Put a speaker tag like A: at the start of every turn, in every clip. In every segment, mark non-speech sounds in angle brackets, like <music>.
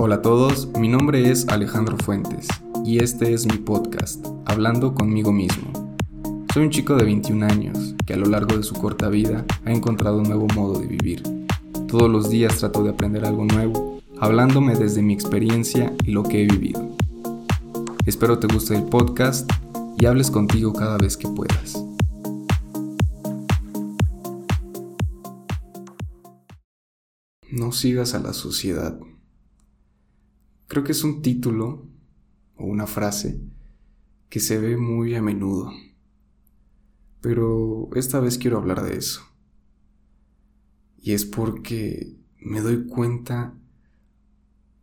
A: Hola a todos, mi nombre es Alejandro Fuentes y este es mi podcast, Hablando conmigo mismo. Soy un chico de 21 años que a lo largo de su corta vida ha encontrado un nuevo modo de vivir. Todos los días trato de aprender algo nuevo, hablándome desde mi experiencia y lo que he vivido. Espero te guste el podcast y hables contigo cada vez que puedas. No sigas a la sociedad. Creo que es un título o una frase que se ve muy a menudo. Pero esta vez quiero hablar de eso. Y es porque me doy cuenta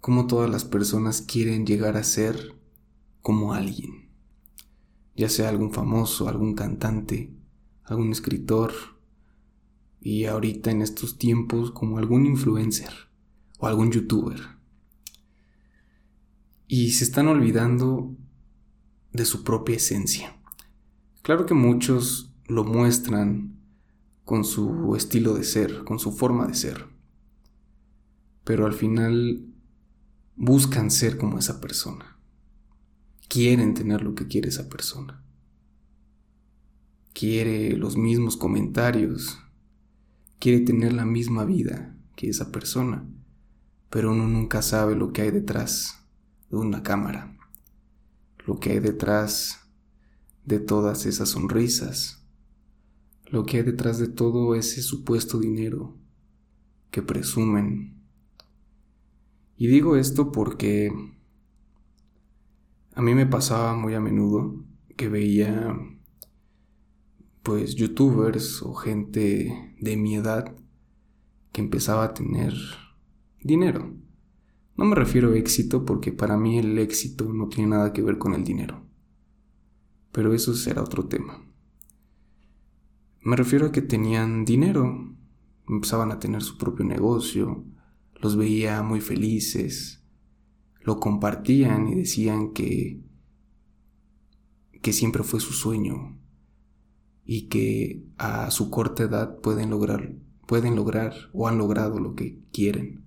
A: cómo todas las personas quieren llegar a ser como alguien. Ya sea algún famoso, algún cantante, algún escritor. Y ahorita en estos tiempos como algún influencer o algún youtuber y se están olvidando de su propia esencia. Claro que muchos lo muestran con su estilo de ser, con su forma de ser, pero al final buscan ser como esa persona. Quieren tener lo que quiere esa persona. Quiere los mismos comentarios. Quiere tener la misma vida que esa persona. Pero uno nunca sabe lo que hay detrás de una cámara, lo que hay detrás de todas esas sonrisas, lo que hay detrás de todo ese supuesto dinero que presumen. Y digo esto porque a mí me pasaba muy a menudo que veía pues youtubers o gente de mi edad que empezaba a tener dinero. No me refiero a éxito porque para mí el éxito no tiene nada que ver con el dinero. Pero eso será otro tema. Me refiero a que tenían dinero, empezaban a tener su propio negocio, los veía muy felices, lo compartían y decían que que siempre fue su sueño y que a su corta edad pueden lograr pueden lograr o han logrado lo que quieren.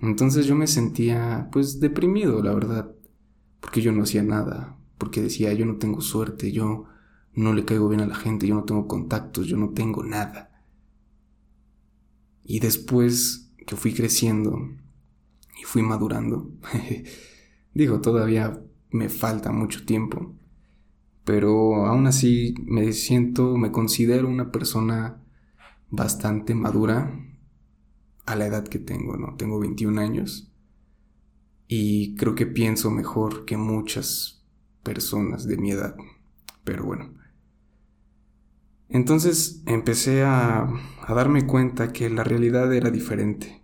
A: Entonces yo me sentía pues deprimido, la verdad, porque yo no hacía nada, porque decía yo no tengo suerte, yo no le caigo bien a la gente, yo no tengo contactos, yo no tengo nada. Y después que fui creciendo y fui madurando, <laughs> digo, todavía me falta mucho tiempo, pero aún así me siento, me considero una persona bastante madura a la edad que tengo, ¿no? Tengo 21 años y creo que pienso mejor que muchas personas de mi edad. Pero bueno. Entonces empecé a, a darme cuenta que la realidad era diferente.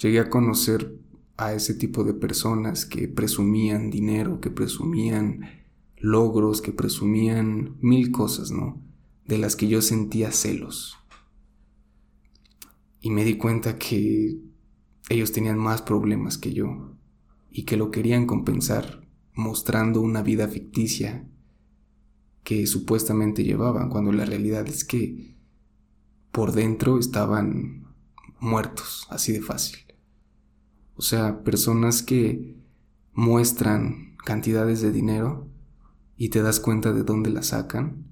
A: Llegué a conocer a ese tipo de personas que presumían dinero, que presumían logros, que presumían mil cosas, ¿no? De las que yo sentía celos y me di cuenta que ellos tenían más problemas que yo y que lo querían compensar mostrando una vida ficticia que supuestamente llevaban cuando la realidad es que por dentro estaban muertos, así de fácil. O sea, personas que muestran cantidades de dinero y te das cuenta de dónde la sacan,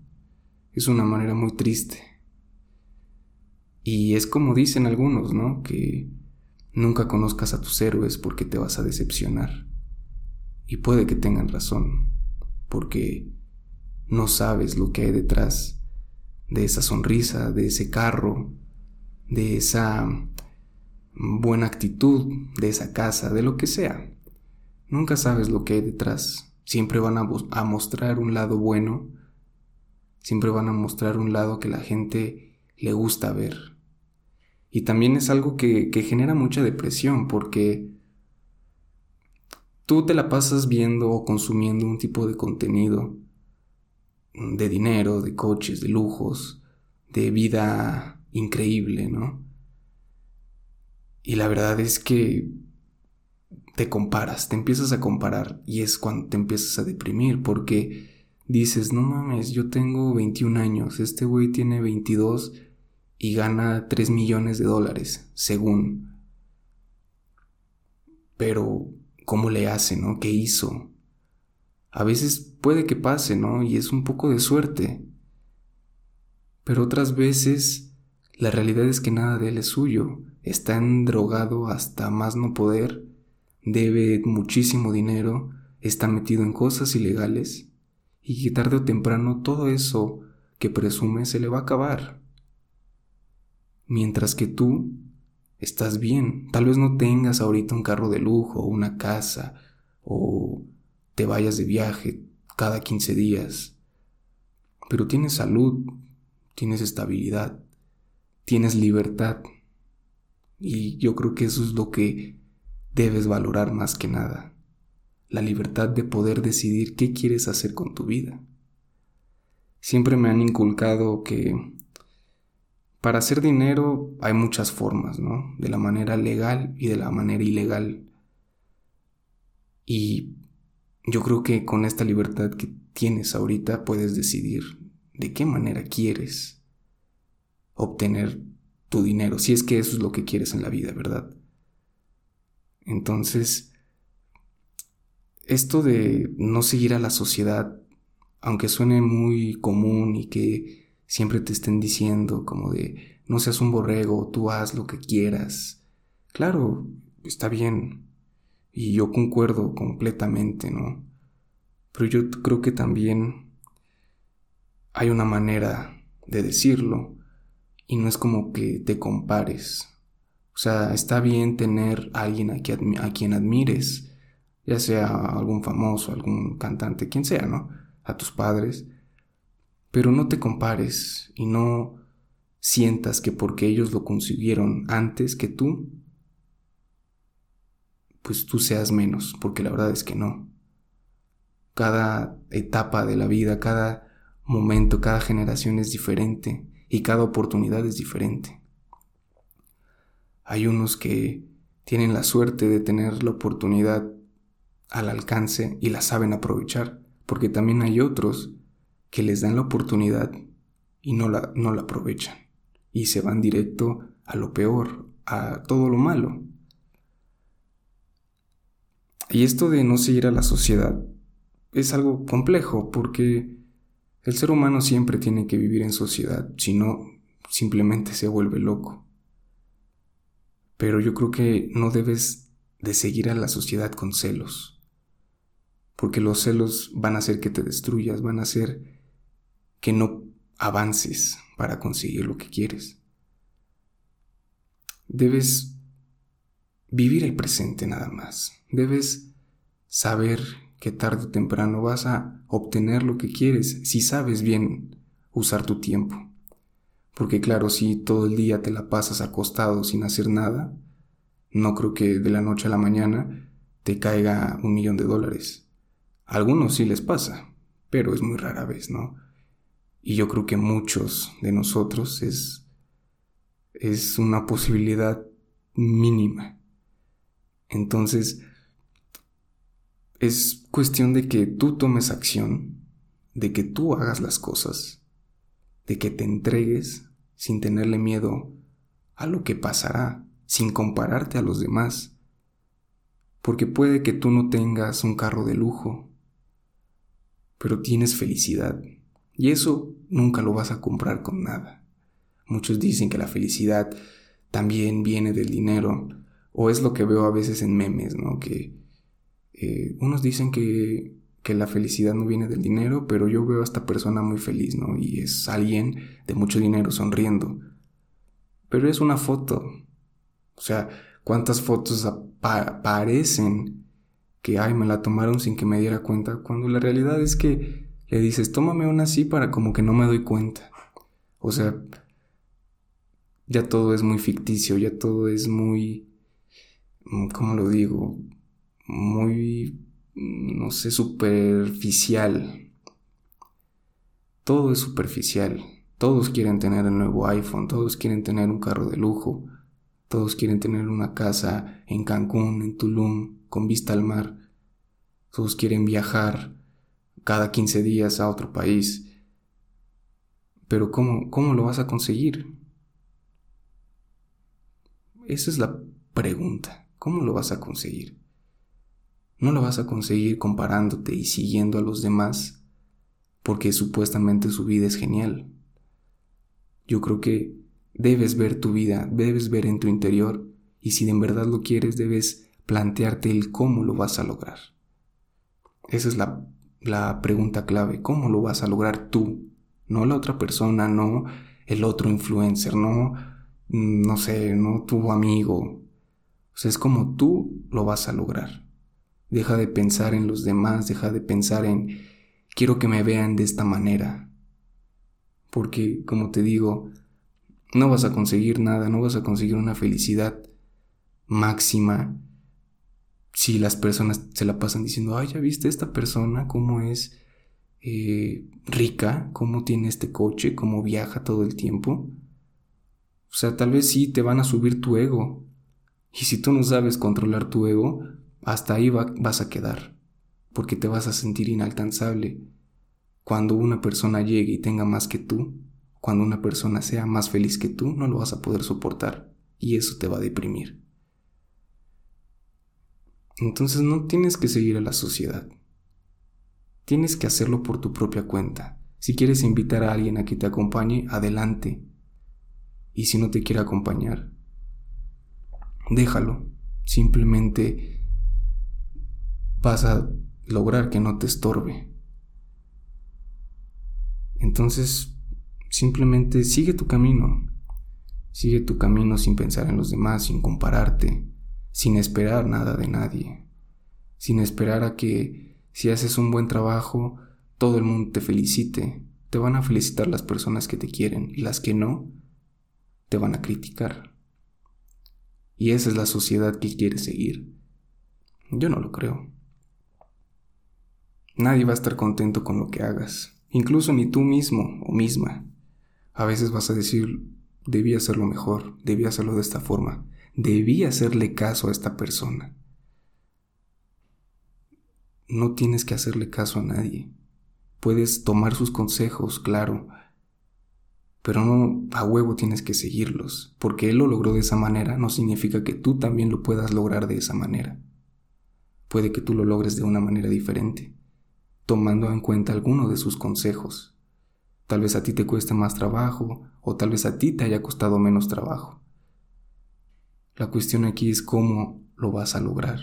A: es una manera muy triste y es como dicen algunos, ¿no? Que nunca conozcas a tus héroes porque te vas a decepcionar. Y puede que tengan razón, porque no sabes lo que hay detrás de esa sonrisa, de ese carro, de esa buena actitud, de esa casa, de lo que sea. Nunca sabes lo que hay detrás. Siempre van a, mostrar un lado bueno, siempre van a mostrar un lado que la gente le gusta ver. Y también es algo que, genera mucha depresión porque tú te la pasas viendo o consumiendo un tipo de contenido de dinero, de coches, de lujos, de vida increíble, ¿no? Y la verdad es que te comparas, te empiezas a comparar y es cuando te empiezas a deprimir porque dices, no mames, yo tengo 21 años, este güey tiene 22 y gana 3 millones de dólares, según. pero ¿cómo le hace, no? ¿Qué hizo? A veces puede que pase, ¿no? Y es un poco de suerte. Pero otras veces la realidad es que nada de él es suyo. Está drogado hasta más no poder, debe muchísimo dinero, está metido en cosas ilegales y tarde o temprano todo eso que presume se le va a acabar. Mientras que tú estás bien, tal vez no tengas ahorita un carro de lujo una casa o te vayas de viaje cada 15 días, pero tienes salud, tienes estabilidad, tienes libertad. Y yo creo que eso es lo que debes valorar más que nada. La libertad de poder decidir qué quieres hacer con tu vida. Siempre me han inculcado que para hacer dinero hay muchas formas, ¿no? De la manera legal y de la manera ilegal. Y yo creo que con esta libertad que tienes ahorita puedes decidir de qué manera quieres obtener tu dinero, si es que eso es lo que quieres en la vida, ¿verdad? Entonces, esto de no seguir a la sociedad, aunque suene muy común y que siempre te estén diciendo como de no seas un borrego, tú haz lo que quieras, claro, está bien, y yo concuerdo completamente, ¿no? Pero yo creo que también hay una manera de decirlo y no es como que te compares. O sea, está bien tener a alguien a quien, admires, ya sea algún famoso, algún cantante, quien sea, ¿no? A tus padres. Pero no te compares y no sientas que porque ellos lo consiguieron antes que tú, pues tú seas menos, porque la verdad es que no. Cada etapa de la vida, cada momento, cada generación es diferente y cada oportunidad es diferente. Hay unos que tienen la suerte de tener la oportunidad al alcance y la saben aprovechar, porque también hay otros que les dan la oportunidad y no la, no la aprovechan y se van directo a lo peor, a todo lo malo. Y esto de no seguir a la sociedad es algo complejo porque el ser humano siempre tiene que vivir en sociedad, si no, simplemente se vuelve loco. Pero yo creo que no debes de seguir a la sociedad con celos, porque los celos van a hacer que te destruyas, van a hacer que no avances para conseguir lo que quieres. Debes vivir el presente nada más. Debes saber que tarde o temprano vas a obtener lo que quieres si sabes bien usar tu tiempo. Porque claro, si todo el día te la pasas acostado sin hacer nada, no creo que de la noche a la mañana te caiga un millón de dólares. A algunos sí les pasa, pero es muy rara vez, ¿no? Y yo creo que muchos de nosotros es, es una posibilidad mínima. Entonces, es cuestión de que tú tomes acción, de que tú hagas las cosas, de que te entregues sin tenerle miedo a lo que pasará, sin compararte a los demás. Porque puede que tú no tengas un carro de lujo, pero tienes felicidad. Y eso nunca lo vas a comprar con nada. Muchos dicen que la felicidad también viene del dinero, o es lo que veo a veces en memes, ¿no? Que eh, unos dicen que, que la felicidad no viene del dinero, pero yo veo a esta persona muy feliz, ¿no? Y es alguien de mucho dinero sonriendo. Pero es una foto. O sea, ¿cuántas fotos aparecen que, ay, me la tomaron sin que me diera cuenta? Cuando la realidad es que le dices, tómame una así para como que no me doy cuenta. O sea, ya todo es muy ficticio, ya todo es muy, mm, ¿cómo lo digo? Muy, mm, no sé, superficial. Todo es superficial. Todos quieren tener el nuevo iPhone, todos quieren tener un carro de lujo, todos quieren tener una casa en Cancún, en Tulum, con vista al mar. Todos quieren viajar cada 15 días a otro país. Pero ¿cómo, cómo lo vas a conseguir? Esa es la pregunta. ¿Cómo lo vas a conseguir? no lo vas a conseguir comparándote y siguiendo a los demás porque supuestamente su vida es genial. Yo creo que debes ver tu vida, debes ver en tu interior y si en verdad lo quieres debes plantearte el cómo lo vas a lograr. Esa es la, la pregunta clave, ¿cómo lo vas a lograr tú? No la otra persona, no el otro influencer, no, no sé, no tu amigo. O sea, es como tú lo vas a lograr. Deja de pensar en los demás, deja de pensar en quiero que me vean de esta manera. Porque, como te digo, no vas a conseguir nada, no vas a conseguir una felicidad máxima si las personas se la pasan diciendo, ay, ya viste esta persona, cómo es eh, rica, cómo tiene este coche, cómo viaja todo el tiempo. O sea, tal vez sí te van a subir tu ego. Y si tú no sabes controlar tu ego, hasta ahí vas a quedar, porque te vas a sentir inalcanzable. Cuando una persona llegue y tenga más que tú, cuando una persona sea más feliz que tú, no lo vas a poder soportar y eso te va a deprimir. Entonces no tienes que seguir a la sociedad. Tienes que hacerlo por tu propia cuenta. Si quieres invitar a alguien a que te acompañe, adelante. Y si no te quiere acompañar, déjalo. Simplemente vas a lograr que no te estorbe. Entonces, simplemente sigue tu camino. Sigue tu camino sin pensar en los demás, sin compararte, sin esperar nada de nadie, sin esperar a que si haces un buen trabajo, todo el mundo te felicite. Te van a felicitar las personas que te quieren y las que no, te van a criticar. Y esa es la sociedad que quieres seguir. Yo no lo creo. Nadie va a estar contento con lo que hagas, incluso ni tú mismo o misma. A veces vas a decir, debí hacerlo mejor, debí hacerlo de esta forma, debí hacerle caso a esta persona. No tienes que hacerle caso a nadie. Puedes tomar sus consejos, claro, pero no a huevo tienes que seguirlos, porque él lo logró de esa manera no significa que tú también lo puedas lograr de esa manera. Puede que tú lo logres de una manera diferente tomando en cuenta alguno de sus consejos. Tal vez a ti te cueste más trabajo o tal vez a ti te haya costado menos trabajo. La cuestión aquí es cómo lo vas a lograr.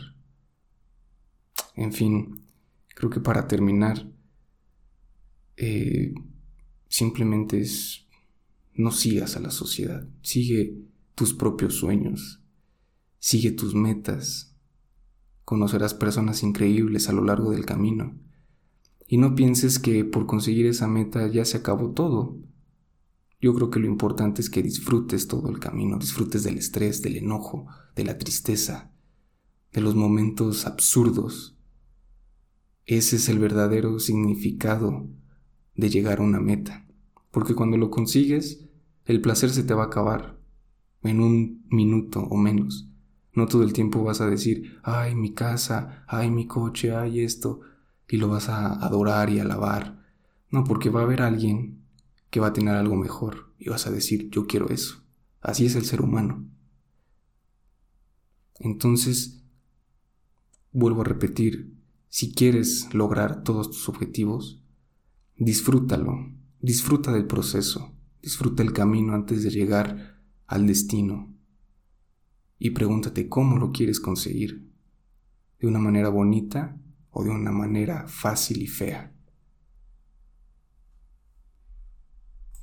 A: En fin, creo que para terminar, eh, simplemente es no sigas a la sociedad, sigue tus propios sueños, sigue tus metas, conocerás personas increíbles a lo largo del camino y no pienses que por conseguir esa meta ya se acabó todo. Yo creo que lo importante es que disfrutes todo el camino, disfrutes del estrés, del enojo, de la tristeza, de los momentos absurdos. Ese es el verdadero significado de llegar a una meta, porque cuando lo consigues, el placer se te va a acabar en un minuto o menos. No todo el tiempo vas a decir, ay, mi casa, ay, mi coche, ay, esto y lo vas a adorar y alabar. No, porque va a haber alguien que va a tener algo mejor y vas a decir, yo quiero eso. Así es el ser humano. Entonces, vuelvo a repetir, si quieres lograr todos tus objetivos, disfrútalo, disfruta del proceso, disfruta el camino antes de llegar al destino y pregúntate cómo lo quieres conseguir, de una manera bonita o de una manera fácil y fea.